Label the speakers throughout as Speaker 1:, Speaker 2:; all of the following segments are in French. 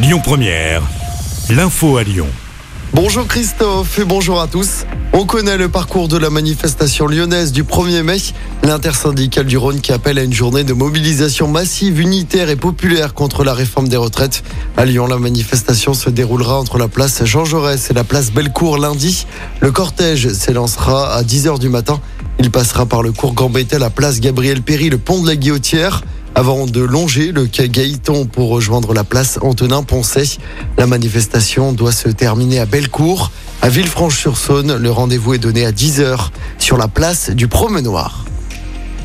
Speaker 1: Lyon Première, l'info à Lyon.
Speaker 2: Bonjour Christophe et bonjour à tous. On connaît le parcours de la manifestation lyonnaise du 1er mai, l'intersyndicale du Rhône qui appelle à une journée de mobilisation massive, unitaire et populaire contre la réforme des retraites. À Lyon, la manifestation se déroulera entre la place Jean Jaurès et la place Bellecour lundi. Le cortège s'élancera à 10h du matin. Il passera par le cours Gambetta, la place Gabriel Péry, le pont de la Guillotière avant de longer le quai Gaëton pour rejoindre la place Antonin Poncet. La manifestation doit se terminer à Bellecour. À Villefranche-sur-Saône, le rendez-vous est donné à 10h sur la place du Promenoir.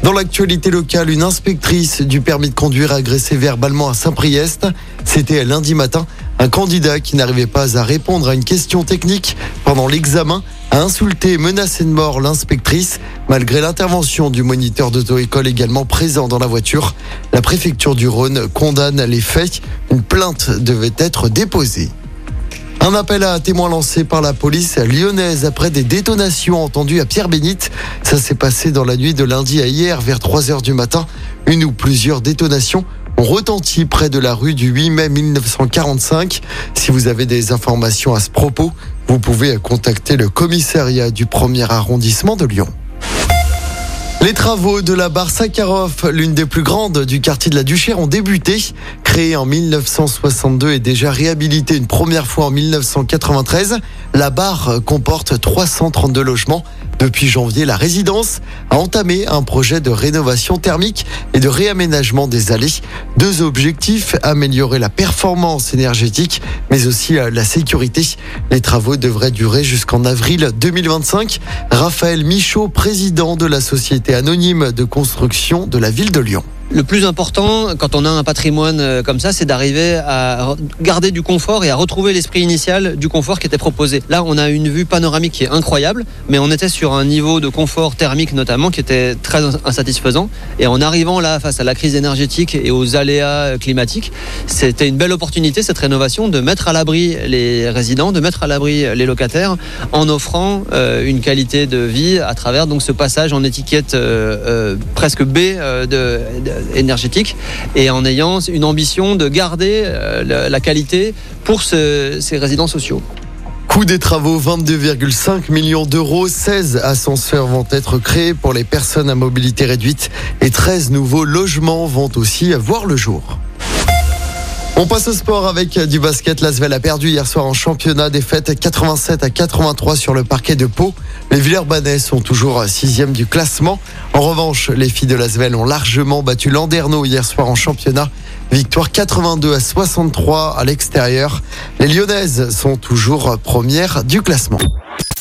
Speaker 2: Dans l'actualité locale, une inspectrice du permis de conduire a agressé verbalement à Saint-Priest. C'était lundi matin. Un candidat qui n'arrivait pas à répondre à une question technique pendant l'examen a insulté menacé de mort l'inspectrice malgré l'intervention du moniteur d'auto-école également présent dans la voiture. La préfecture du Rhône condamne les faits. Une plainte devait être déposée. Un appel à témoins lancé par la police lyonnaise après des détonations entendues à Pierre-Bénite. Ça s'est passé dans la nuit de lundi à hier vers 3 heures du matin. Une ou plusieurs détonations ont retenti près de la rue du 8 mai 1945. Si vous avez des informations à ce propos, vous pouvez contacter le commissariat du premier arrondissement de Lyon. Les travaux de la barre Sakharov, l'une des plus grandes du quartier de la Duchère, ont débuté. Créée en 1962 et déjà réhabilitée une première fois en 1993, la barre comporte 332 logements. Depuis janvier, la résidence a entamé un projet de rénovation thermique et de réaménagement des allées. Deux objectifs, améliorer la performance énergétique, mais aussi euh, la sécurité. Les travaux devraient durer jusqu'en avril 2025. Raphaël Michaud, président de la société anonyme de construction de la ville de Lyon.
Speaker 3: Le plus important, quand on a un patrimoine euh, comme ça, c'est d'arriver à garder du confort et à retrouver l'esprit initial du confort qui était proposé. Là, on a une vue panoramique qui est incroyable, mais on était sur un niveau de confort thermique notamment qui était très insatisfaisant. Et en arrivant là, face à la crise énergétique et aux aléas climatiques, c'était une belle opportunité, cette rénovation, de mettre à l'abri les résidents, de mettre à l'abri les locataires, en offrant euh, une qualité de vie à travers donc ce passage en étiquette euh, presque B de énergétique et en ayant une ambition de garder euh, la qualité pour ces résidents sociaux.
Speaker 2: Coût des travaux 22,5 millions d'euros. 16 ascenseurs vont être créés pour les personnes à mobilité réduite et 13 nouveaux logements vont aussi voir le jour. On passe au sport avec du basket. L'Asvel a perdu hier soir en championnat. Défaite 87 à 83 sur le parquet de Pau. Les Villers-Banais sont toujours sixième du classement. En revanche, les filles de l'Asvel ont largement battu Landerneau hier soir en championnat. Victoire 82 à 63 à l'extérieur. Les Lyonnaises sont toujours premières du classement.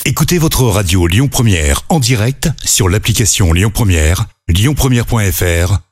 Speaker 1: Écoutez votre radio Lyon Première en direct sur l'application Lyon Première, lyonpremière.fr